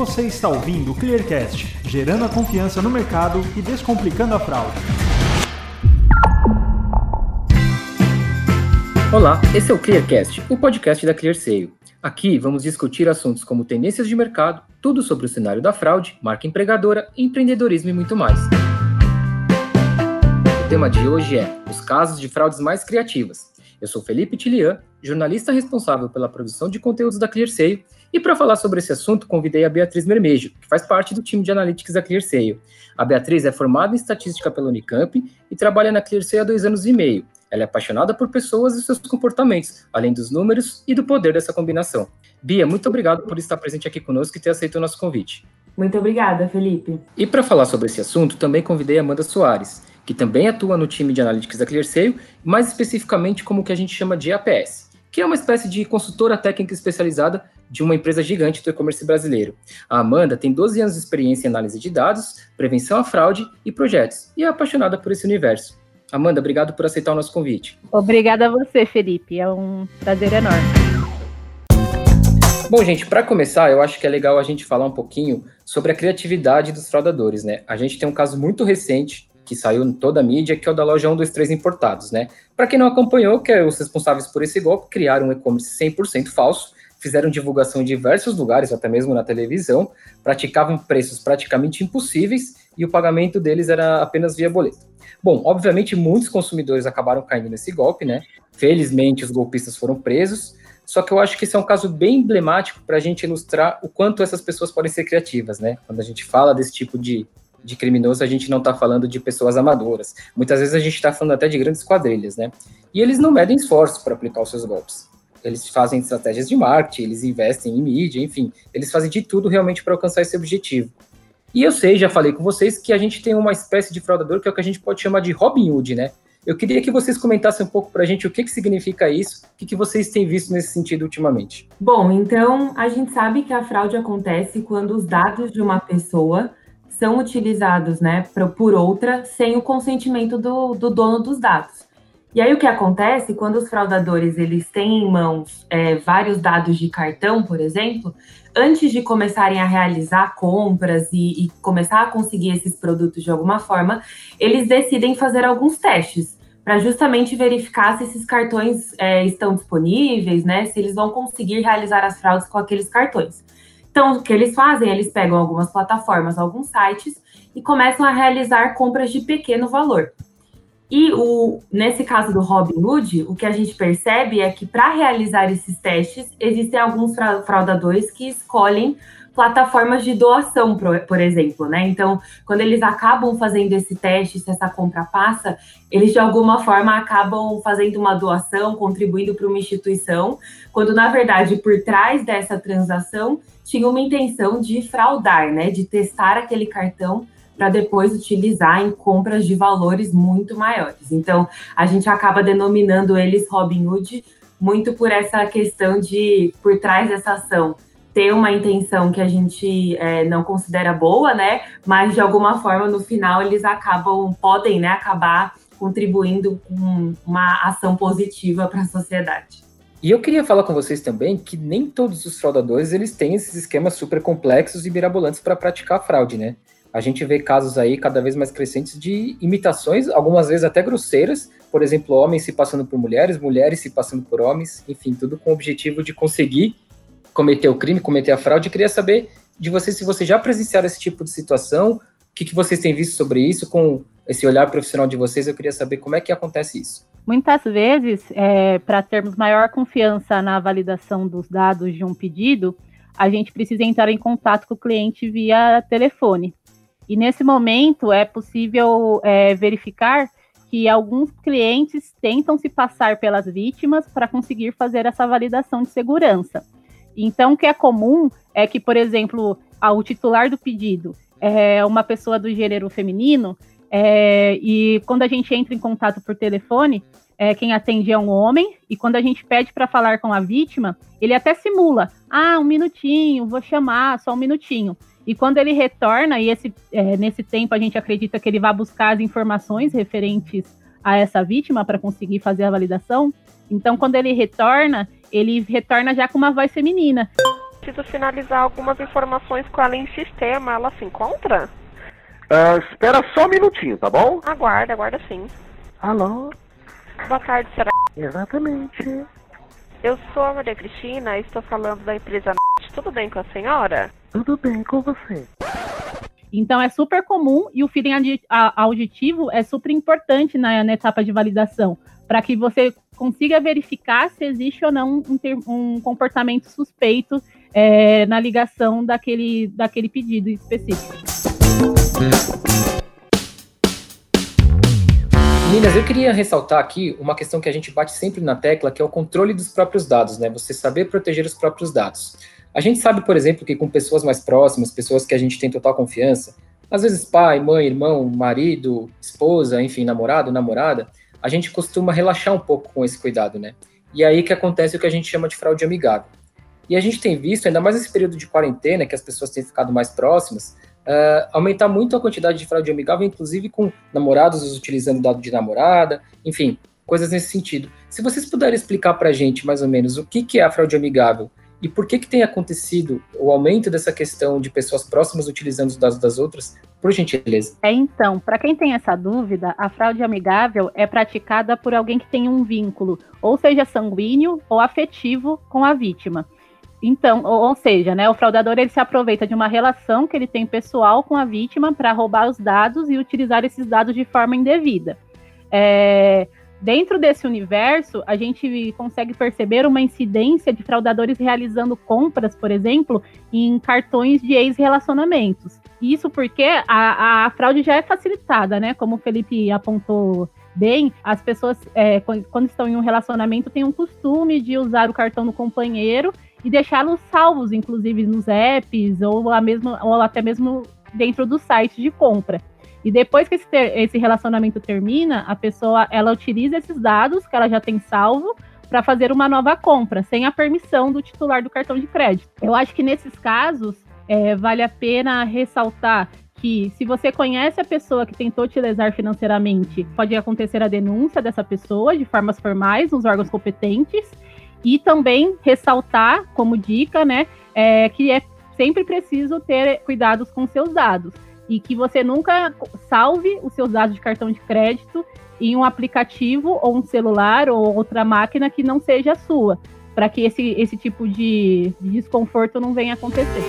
Você está ouvindo o Clearcast, gerando a confiança no mercado e descomplicando a fraude. Olá, esse é o Clearcast, o podcast da ClearSale. Aqui vamos discutir assuntos como tendências de mercado, tudo sobre o cenário da fraude, marca empregadora, empreendedorismo e muito mais. O tema de hoje é os casos de fraudes mais criativas. Eu sou Felipe Tilian, jornalista responsável pela produção de conteúdos da ClearSale, e para falar sobre esse assunto, convidei a Beatriz Mermejo, que faz parte do time de analytics da ClearSale. A Beatriz é formada em estatística pela Unicamp e trabalha na ClearSale há dois anos e meio. Ela é apaixonada por pessoas e seus comportamentos, além dos números e do poder dessa combinação. Bia, muito obrigado por estar presente aqui conosco e ter aceito o nosso convite. Muito obrigada, Felipe. E para falar sobre esse assunto, também convidei a Amanda Soares, que também atua no time de analytics da ClearSale, mais especificamente como o que a gente chama de APS, que é uma espécie de consultora técnica especializada de uma empresa gigante do e-commerce brasileiro. A Amanda tem 12 anos de experiência em análise de dados, prevenção à fraude e projetos, e é apaixonada por esse universo. Amanda, obrigado por aceitar o nosso convite. Obrigada a você, Felipe. É um prazer enorme. Bom, gente, para começar, eu acho que é legal a gente falar um pouquinho sobre a criatividade dos fraudadores, né? A gente tem um caso muito recente que saiu em toda a mídia, que é o da loja 123 Importados, né? Para quem não acompanhou, que é os responsáveis por esse golpe criaram um e-commerce 100% falso, fizeram divulgação em diversos lugares, até mesmo na televisão, praticavam preços praticamente impossíveis e o pagamento deles era apenas via boleto. Bom, obviamente muitos consumidores acabaram caindo nesse golpe, né? Felizmente os golpistas foram presos, só que eu acho que esse é um caso bem emblemático para a gente ilustrar o quanto essas pessoas podem ser criativas, né? Quando a gente fala desse tipo de, de criminoso, a gente não está falando de pessoas amadoras. Muitas vezes a gente está falando até de grandes quadrilhas, né? E eles não medem esforços para aplicar os seus golpes. Eles fazem estratégias de marketing, eles investem em mídia, enfim, eles fazem de tudo realmente para alcançar esse objetivo. E eu sei, já falei com vocês, que a gente tem uma espécie de fraudador que é o que a gente pode chamar de Robin Hood, né? Eu queria que vocês comentassem um pouco para a gente o que, que significa isso, o que, que vocês têm visto nesse sentido ultimamente. Bom, então a gente sabe que a fraude acontece quando os dados de uma pessoa são utilizados né, por outra sem o consentimento do, do dono dos dados. E aí o que acontece quando os fraudadores eles têm em mãos é, vários dados de cartão, por exemplo, antes de começarem a realizar compras e, e, começar a conseguir esses produtos de alguma forma, eles decidem fazer alguns testes para justamente verificar se esses cartões é, estão disponíveis, né? Se eles vão conseguir realizar as fraudes com aqueles cartões. Então, o que eles fazem? Eles pegam algumas plataformas, alguns sites e começam a realizar compras de pequeno valor. E o, nesse caso do Robinhood, o que a gente percebe é que para realizar esses testes, existem alguns fraudadores que escolhem plataformas de doação, por exemplo, né? Então, quando eles acabam fazendo esse teste, se essa compra passa, eles de alguma forma acabam fazendo uma doação, contribuindo para uma instituição, quando na verdade por trás dessa transação tinha uma intenção de fraudar, né? De testar aquele cartão para depois utilizar em compras de valores muito maiores. Então, a gente acaba denominando eles Robin Hood muito por essa questão de, por trás dessa ação, ter uma intenção que a gente é, não considera boa, né? Mas de alguma forma, no final, eles acabam, podem, né, acabar contribuindo com uma ação positiva para a sociedade. E eu queria falar com vocês também que nem todos os fraudadores eles têm esses esquemas super complexos e mirabolantes para praticar fraude, né? a gente vê casos aí cada vez mais crescentes de imitações, algumas vezes até grosseiras, por exemplo, homens se passando por mulheres, mulheres se passando por homens, enfim, tudo com o objetivo de conseguir cometer o crime, cometer a fraude. Eu queria saber de vocês se vocês já presenciaram esse tipo de situação, o que, que vocês têm visto sobre isso, com esse olhar profissional de vocês, eu queria saber como é que acontece isso. Muitas vezes, é, para termos maior confiança na validação dos dados de um pedido, a gente precisa entrar em contato com o cliente via telefone. E nesse momento é possível é, verificar que alguns clientes tentam se passar pelas vítimas para conseguir fazer essa validação de segurança. Então, o que é comum é que, por exemplo, o titular do pedido é uma pessoa do gênero feminino, é, e quando a gente entra em contato por telefone, é, quem atende é um homem, e quando a gente pede para falar com a vítima, ele até simula: ah, um minutinho, vou chamar, só um minutinho. E quando ele retorna, e esse, é, nesse tempo a gente acredita que ele vai buscar as informações referentes a essa vítima para conseguir fazer a validação. Então, quando ele retorna, ele retorna já com uma voz feminina. preciso finalizar algumas informações com ela em sistema. Ela se encontra? Uh, espera só um minutinho, tá bom? Aguarda, aguarda sim. Alô? Boa tarde, será? Exatamente. Eu sou a Maria Cristina, estou falando da empresa Tudo bem com a senhora? Tudo bem com você. Então é super comum e o feeling auditivo é super importante na, na etapa de validação, para que você consiga verificar se existe ou não um, ter, um comportamento suspeito é, na ligação daquele, daquele pedido específico. Meninas, eu queria ressaltar aqui uma questão que a gente bate sempre na tecla, que é o controle dos próprios dados, né? Você saber proteger os próprios dados. A gente sabe, por exemplo, que com pessoas mais próximas, pessoas que a gente tem total confiança, às vezes pai, mãe, irmão, marido, esposa, enfim, namorado, namorada, a gente costuma relaxar um pouco com esse cuidado, né? E é aí que acontece o que a gente chama de fraude amigável. E a gente tem visto, ainda mais nesse período de quarentena, que as pessoas têm ficado mais próximas, uh, aumentar muito a quantidade de fraude amigável, inclusive com namorados utilizando dado de namorada, enfim, coisas nesse sentido. Se vocês puderem explicar para a gente, mais ou menos, o que, que é a fraude amigável e por que, que tem acontecido o aumento dessa questão de pessoas próximas utilizando os dados das outras, por gentileza? É, então, para quem tem essa dúvida, a fraude amigável é praticada por alguém que tem um vínculo, ou seja, sanguíneo ou afetivo com a vítima. Então, ou, ou, seja, né, o fraudador ele se aproveita de uma relação que ele tem pessoal com a vítima para roubar os dados e utilizar esses dados de forma indevida. É, dentro desse universo, a gente consegue perceber uma incidência de fraudadores realizando compras, por exemplo, em cartões de ex-relacionamentos. Isso porque a, a fraude já é facilitada, né? Como o Felipe apontou bem, as pessoas, é, quando estão em um relacionamento, têm um costume de usar o cartão do companheiro e deixá-los salvos, inclusive nos apps ou, a mesmo, ou até mesmo dentro do site de compra. E depois que esse, ter, esse relacionamento termina, a pessoa ela utiliza esses dados que ela já tem salvo para fazer uma nova compra, sem a permissão do titular do cartão de crédito. Eu acho que nesses casos é, vale a pena ressaltar que se você conhece a pessoa que tentou te lesar financeiramente, pode acontecer a denúncia dessa pessoa de formas formais nos órgãos competentes e também ressaltar, como dica, né, é, que é sempre preciso ter cuidados com seus dados e que você nunca salve os seus dados de cartão de crédito em um aplicativo ou um celular ou outra máquina que não seja sua, para que esse, esse tipo de, de desconforto não venha acontecer.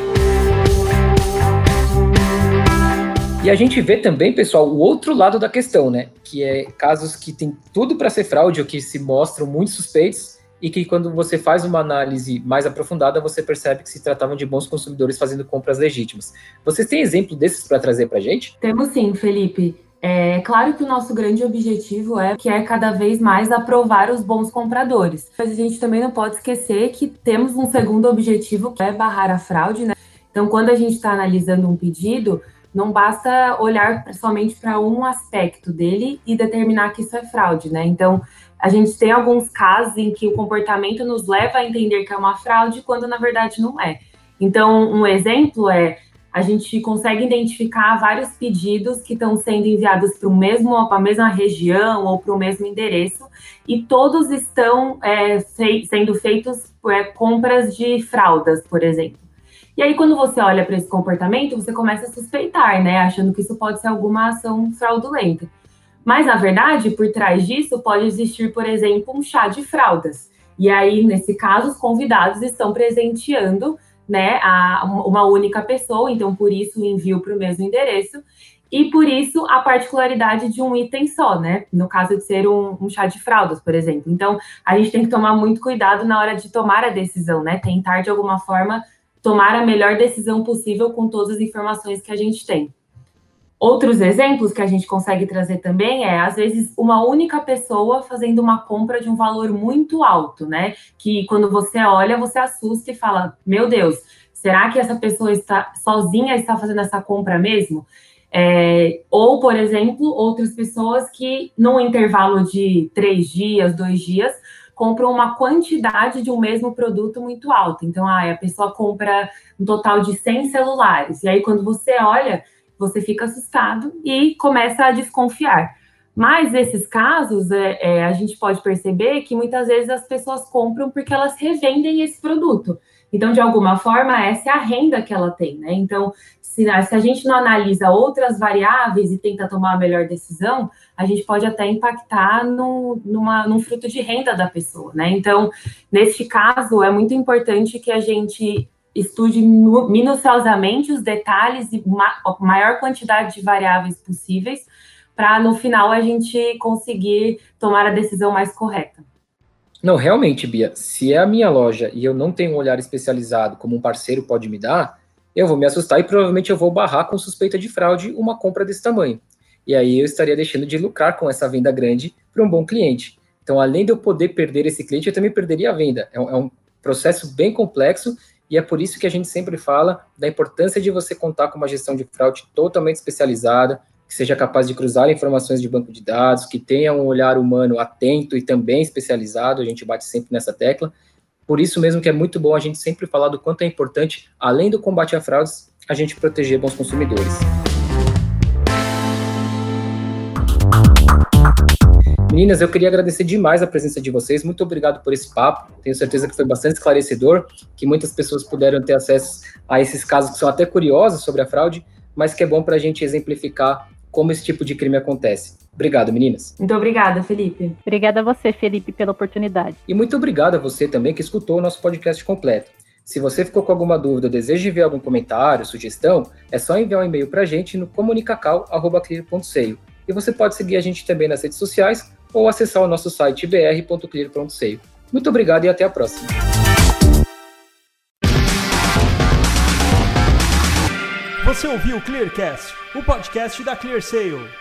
E a gente vê também, pessoal, o outro lado da questão, né? Que é casos que tem tudo para ser fraude ou que se mostram muito suspeitos e que quando você faz uma análise mais aprofundada, você percebe que se tratavam de bons consumidores fazendo compras legítimas. Vocês têm exemplo desses para trazer para gente? Temos sim, Felipe. É claro que o nosso grande objetivo é que é cada vez mais aprovar os bons compradores. Mas a gente também não pode esquecer que temos um segundo objetivo que é barrar a fraude, né? Então, quando a gente está analisando um pedido, não basta olhar somente para um aspecto dele e determinar que isso é fraude, né? Então, a gente tem alguns casos em que o comportamento nos leva a entender que é uma fraude, quando na verdade não é. Então, um exemplo é a gente consegue identificar vários pedidos que estão sendo enviados para o mesmo, a mesma região ou para o mesmo endereço, e todos estão é, fei sendo feitos é, compras de fraldas, por exemplo. E aí, quando você olha para esse comportamento, você começa a suspeitar, né? Achando que isso pode ser alguma ação fraudulenta. Mas, na verdade, por trás disso pode existir, por exemplo, um chá de fraldas. E aí, nesse caso, os convidados estão presenteando né, a, uma única pessoa, então por isso o envio para o mesmo endereço, e por isso a particularidade de um item só, né? No caso de ser um, um, chá de fraldas, por exemplo. Então, a gente tem que tomar muito cuidado na hora de tomar a decisão, né? Tentar, de alguma forma, tomar a melhor decisão possível com todas as informações que a gente tem. Outros exemplos que a gente consegue trazer também é, às vezes, uma única pessoa fazendo uma compra de um valor muito alto, né? Que quando você olha, você assusta e fala: Meu Deus, será que essa pessoa está sozinha está fazendo essa compra mesmo? É, ou, por exemplo, outras pessoas que, num intervalo de três dias, dois dias, compram uma quantidade de um mesmo produto muito alta. Então, ah, a pessoa compra um total de 100 celulares. E aí, quando você olha, você fica assustado e começa a desconfiar. Mas nesses casos, é, é, a gente pode perceber que muitas vezes as pessoas compram porque elas revendem esse produto. Então, de alguma forma, essa é a renda que ela tem, né? Então, se, se a gente não analisa outras variáveis e tenta tomar a melhor decisão, a gente pode até impactar no, numa, num fruto de renda da pessoa, né? Então, neste caso, é muito importante que a gente estude minuciosamente os detalhes e ma maior quantidade de variáveis possíveis para no final a gente conseguir tomar a decisão mais correta. Não, realmente, Bia, se é a minha loja e eu não tenho um olhar especializado como um parceiro pode me dar, eu vou me assustar e provavelmente eu vou barrar com suspeita de fraude uma compra desse tamanho. E aí eu estaria deixando de lucrar com essa venda grande para um bom cliente. Então, além de eu poder perder esse cliente, eu também perderia a venda. É um, é um processo bem complexo e é por isso que a gente sempre fala da importância de você contar com uma gestão de fraude totalmente especializada, que seja capaz de cruzar informações de banco de dados, que tenha um olhar humano atento e também especializado, a gente bate sempre nessa tecla. Por isso mesmo que é muito bom a gente sempre falar do quanto é importante, além do combate a fraudes, a gente proteger bons consumidores. Meninas, eu queria agradecer demais a presença de vocês. Muito obrigado por esse papo. Tenho certeza que foi bastante esclarecedor, que muitas pessoas puderam ter acesso a esses casos que são até curiosos sobre a fraude, mas que é bom para a gente exemplificar como esse tipo de crime acontece. Obrigado, meninas. Muito obrigada, Felipe. Obrigada a você, Felipe, pela oportunidade. E muito obrigado a você também que escutou o nosso podcast completo. Se você ficou com alguma dúvida ou deseja enviar algum comentário, sugestão, é só enviar um e-mail para a gente no comunicacal.clear.seio. E você pode seguir a gente também nas redes sociais ou acessar o nosso site br.clear.seio. Muito obrigado e até a próxima. Você ouviu o Clearcast, o podcast da ClearSale.